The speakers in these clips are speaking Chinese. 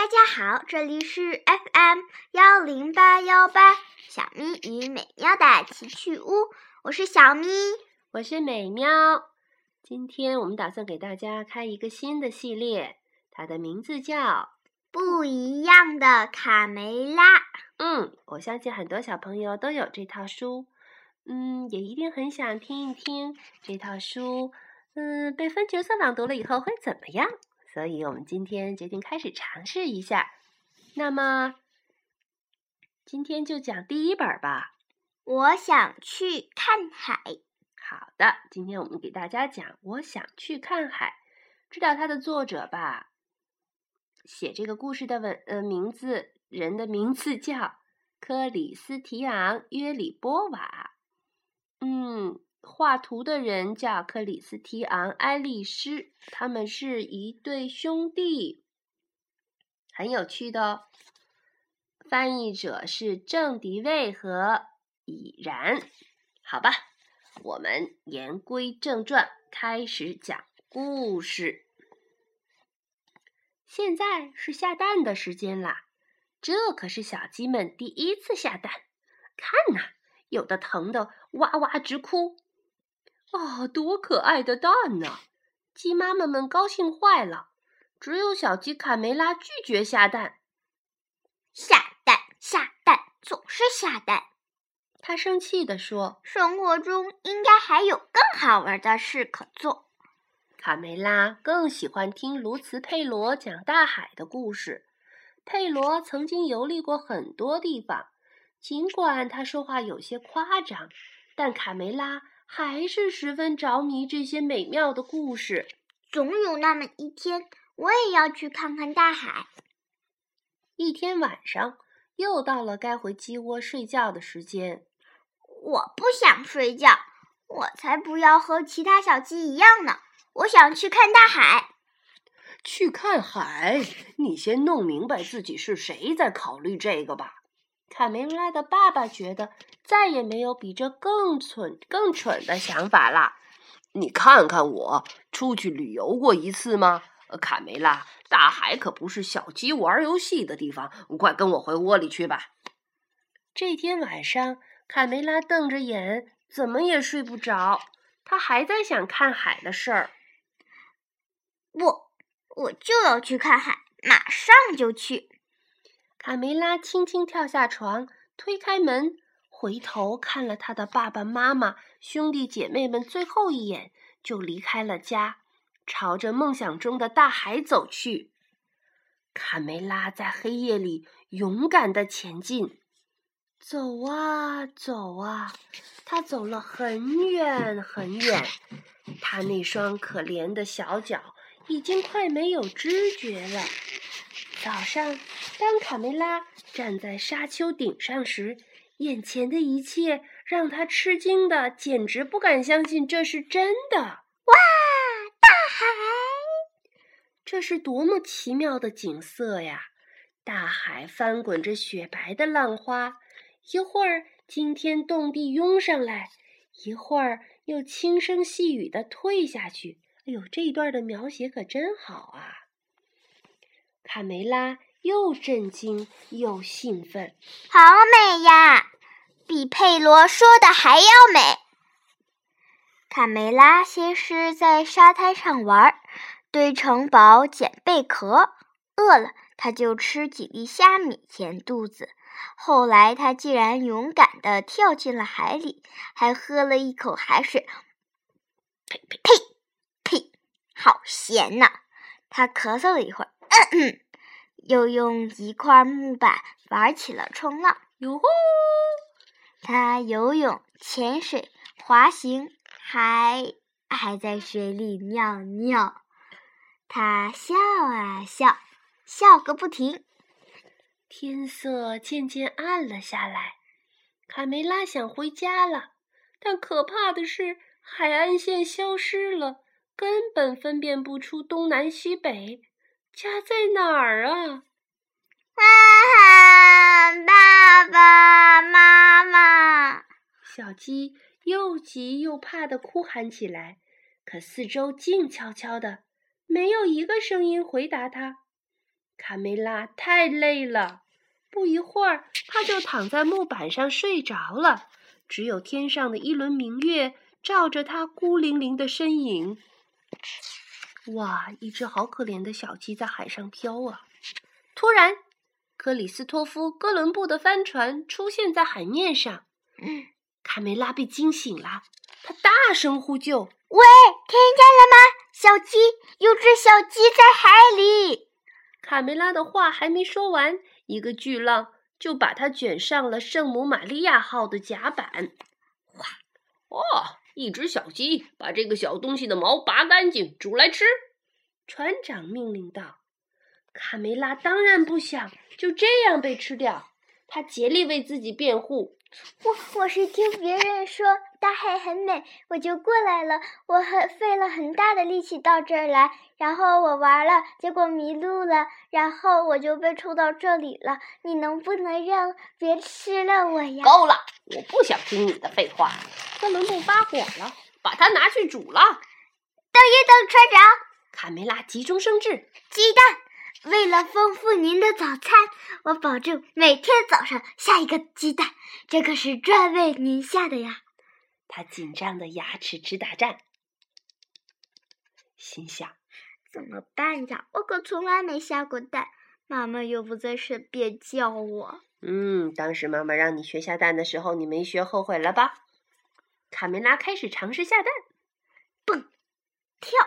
大家好，这里是 FM 幺零八幺八小咪与美妙的奇趣屋，我是小咪，我是美妙。今天我们打算给大家开一个新的系列，它的名字叫《不一样的卡梅拉》。嗯，我相信很多小朋友都有这套书，嗯，也一定很想听一听这套书，嗯，被分角色朗读了以后会怎么样。所以我们今天决定开始尝试一下。那么，今天就讲第一本吧。我想去看海。好的，今天我们给大家讲《我想去看海》。知道它的作者吧？写这个故事的文呃名字人的名字叫克里斯提昂·约里波瓦。嗯。画图的人叫克里斯提昂·埃利斯，他们是一对兄弟，很有趣的哦。翻译者是郑迪卫和已然。好吧，我们言归正传，开始讲故事。现在是下蛋的时间啦，这可是小鸡们第一次下蛋。看呐，有的疼得哇哇直哭。啊，多可爱的蛋呐！鸡妈妈们高兴坏了。只有小鸡卡梅拉拒绝下蛋。下蛋，下蛋，总是下蛋。他生气地说：“生活中应该还有更好玩的事可做。”卡梅拉更喜欢听卢茨佩罗讲大海的故事。佩罗曾经游历过很多地方，尽管他说话有些夸张，但卡梅拉。还是十分着迷这些美妙的故事。总有那么一天，我也要去看看大海。一天晚上，又到了该回鸡窝睡觉的时间。我不想睡觉，我才不要和其他小鸡一样呢！我想去看大海。去看海？你先弄明白自己是谁，再考虑这个吧。卡梅拉的爸爸觉得再也没有比这更蠢、更蠢的想法了。你看看我，出去旅游过一次吗？卡梅拉，大海可不是小鸡玩游戏的地方。快跟我回窝里去吧。这天晚上，卡梅拉瞪着眼，怎么也睡不着。他还在想看海的事儿。不，我就要去看海，马上就去。卡梅拉轻轻跳下床，推开门，回头看了他的爸爸妈妈、兄弟姐妹们最后一眼，就离开了家，朝着梦想中的大海走去。卡梅拉在黑夜里勇敢地前进，走啊走啊，他走了很远很远，他那双可怜的小脚已经快没有知觉了。早上，当卡梅拉站在沙丘顶上时，眼前的一切让他吃惊的简直不敢相信这是真的。哇，大海！这是多么奇妙的景色呀！大海翻滚着雪白的浪花，一会儿惊天动地涌上来，一会儿又轻声细语的退下去。哎呦，这一段的描写可真好啊！卡梅拉又震惊又兴奋，好美呀，比佩罗说的还要美。卡梅拉先是在沙滩上玩，堆城堡、捡贝壳，饿了他就吃几粒虾米填肚子。后来他竟然勇敢地跳进了海里，还喝了一口海水，呸呸呸呸，好咸呐！他咳嗽了一会儿。又用一块木板玩起了冲浪。哟吼！他游泳、潜水、滑行，还还在水里尿尿。他笑啊笑，笑个不停。天色渐渐暗了下来，卡梅拉想回家了，但可怕的是，海岸线消失了，根本分辨不出东南西北。家在哪儿啊？啊！爸爸妈妈！小鸡又急又怕的哭喊起来。可四周静悄悄的，没有一个声音回答它。卡梅拉太累了，不一会儿，他就躺在木板上睡着了。只有天上的一轮明月照着他孤零零的身影。哇，一只好可怜的小鸡在海上飘啊！突然，克里斯托夫·哥伦布的帆船出现在海面上。卡梅拉被惊醒了，他大声呼救：“喂，听见了吗？小鸡，有只小鸡在海里！”卡梅拉的话还没说完，一个巨浪就把它卷上了圣母玛利亚号的甲板。哇！哦，一只小鸡，把这个小东西的毛拔干净，煮来吃。船长命令道。卡梅拉当然不想就这样被吃掉，他竭力为自己辩护。我我是听别人说大海很美，我就过来了。我很费了很大的力气到这儿来，然后我玩了，结果迷路了，然后我就被抽到这里了。你能不能让别吃了我呀？够了，我不想听你的废话。哥伦布发火了，把它拿去煮了。等一等，船长！卡梅拉急中生智，鸡蛋。为了丰富您的早餐，我保证每天早上下一个鸡蛋，这可是专为您下的呀！他紧张的牙齿直打颤，心想：怎么办呀？我可从来没下过蛋，妈妈又不在身边教我。嗯，当时妈妈让你学下蛋的时候，你没学，后悔了吧？卡梅拉开始尝试下蛋，蹦、跳、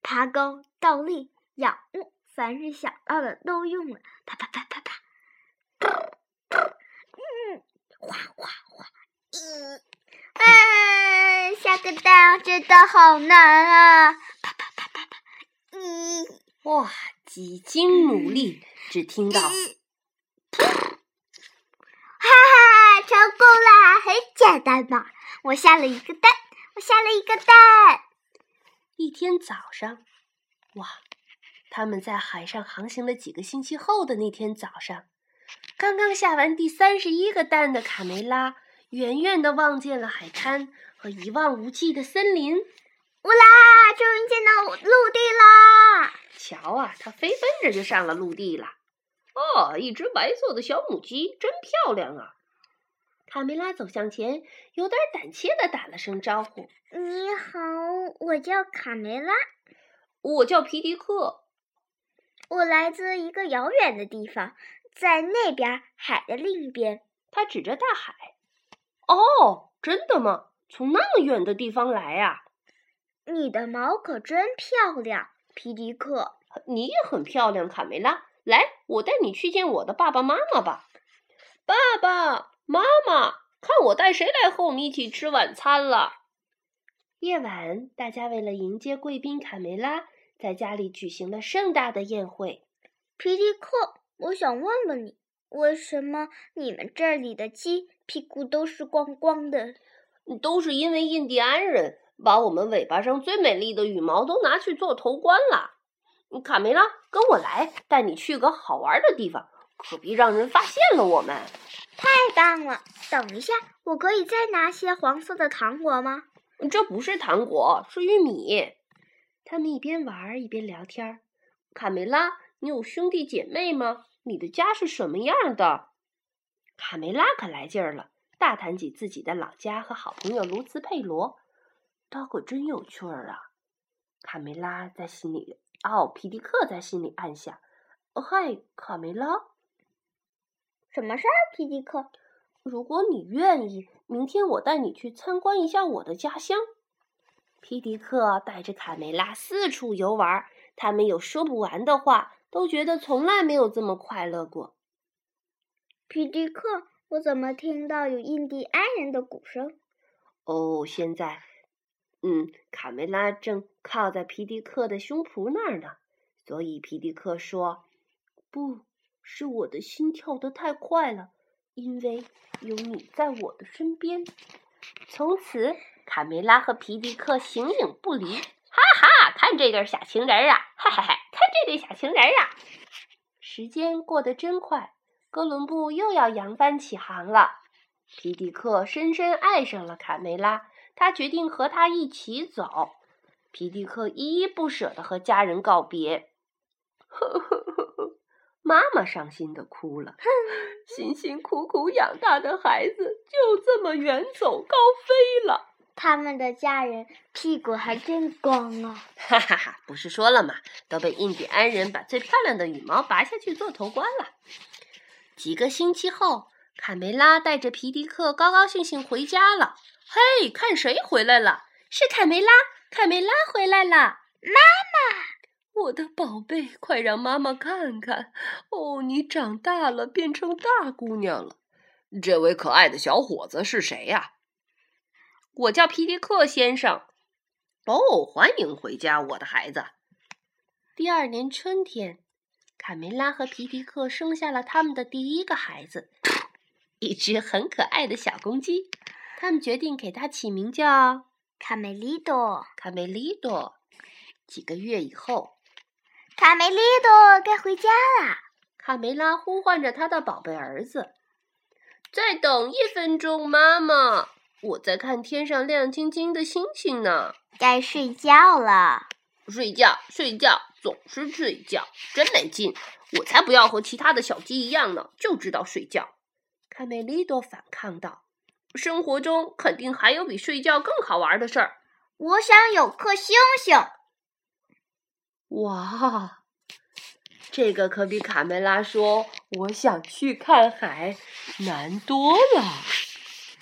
爬高、倒立、仰卧。凡是想到的都用了，啪啪啪啪啪，嗯，哗哗哗，嗯，哎，下个蛋真的好难啊！啪啪啪啪啪，嗯，哇，几经努力，只听到，哈哈，成功啦，很简单嘛！我下了一个蛋，我下了一个蛋。一天早上，哇！他们在海上航行了几个星期后的那天早上，刚刚下完第三十一个蛋的卡梅拉，远远的望见了海滩和一望无际的森林。乌拉，终于见到陆地啦！瞧啊，它飞奔着就上了陆地了。哦，一只白色的小母鸡，真漂亮啊！卡梅拉走向前，有点胆怯的打了声招呼：“你好，我叫卡梅拉。”“我叫皮迪克。”我来自一个遥远的地方，在那边海的另一边。他指着大海。哦，真的吗？从那么远的地方来呀？你的毛可真漂亮，皮迪克。你也很漂亮，卡梅拉。来，我带你去见我的爸爸妈妈吧。爸爸妈妈，看我带谁来和我们一起吃晚餐了？夜晚，大家为了迎接贵宾卡梅拉。在家里举行了盛大的宴会。皮迪克，我想问问你，为什么你们这里的鸡屁股都是光光的？都是因为印第安人把我们尾巴上最美丽的羽毛都拿去做头冠了。卡梅拉，跟我来，带你去个好玩的地方，可别让人发现了我们。太棒了！等一下，我可以再拿些黄色的糖果吗？这不是糖果，是玉米。他们一边玩一边聊天。卡梅拉，你有兄弟姐妹吗？你的家是什么样的？卡梅拉可来劲儿了，大谈起自己的老家和好朋友卢茨佩罗。他可真有趣儿啊！卡梅拉在心里，哦，皮迪克在心里暗想：嗨，卡梅拉，什么事儿？皮迪克，如果你愿意，明天我带你去参观一下我的家乡。皮迪克带着卡梅拉四处游玩，他们有说不完的话，都觉得从来没有这么快乐过。皮迪克，我怎么听到有印第安人的鼓声？哦，现在，嗯，卡梅拉正靠在皮迪克的胸脯那儿呢，所以皮迪克说：“不是我的心跳得太快了，因为有你在我的身边。”从此。卡梅拉和皮迪克形影不离，哈哈！看这对小情人啊，哈哈哈！看这对小情人啊！时间过得真快，哥伦布又要扬帆起航了。皮迪克深深爱上了卡梅拉，他决定和他一起走。皮迪克依依不舍地和家人告别。呵呵呵呵，妈妈伤心地哭了，辛辛苦苦养大的孩子就这么远走高飞了。他们的家人屁股还真光啊！哈哈哈，不是说了吗？都被印第安人把最漂亮的羽毛拔下去做头冠了。几个星期后，卡梅拉带着皮迪克高高兴兴回家了。嘿，看谁回来了？是卡梅拉！卡梅拉回来了！妈妈。我的宝贝，快让妈妈看看！哦，你长大了，变成大姑娘了。这位可爱的小伙子是谁呀？我叫皮迪克先生。哦，欢迎回家，我的孩子。第二年春天，卡梅拉和皮皮克生下了他们的第一个孩子，一只很可爱的小公鸡。他们决定给它起名叫卡梅利多。卡梅利多。几个月以后。卡梅利多该回家了。卡梅拉呼唤着他的宝贝儿子：“再等一分钟，妈妈，我在看天上亮晶晶的星星呢。”该睡觉了。睡觉，睡觉，总是睡觉，真没劲！我才不要和其他的小鸡一样呢，就知道睡觉。卡梅利多反抗道：“生活中肯定还有比睡觉更好玩的事儿。我想有颗星星。”哇，这个可比卡梅拉说“我想去看海”难多了。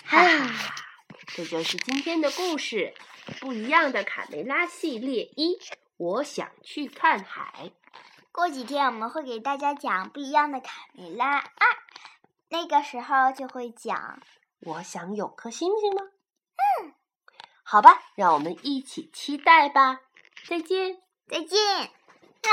哈哈，这就是今天的故事，《不一样的卡梅拉》系列一。我想去看海。过几天我们会给大家讲《不一样的卡梅拉二》，那个时候就会讲“我想有颗星星”吗？嗯，好吧，让我们一起期待吧。再见。再见。啊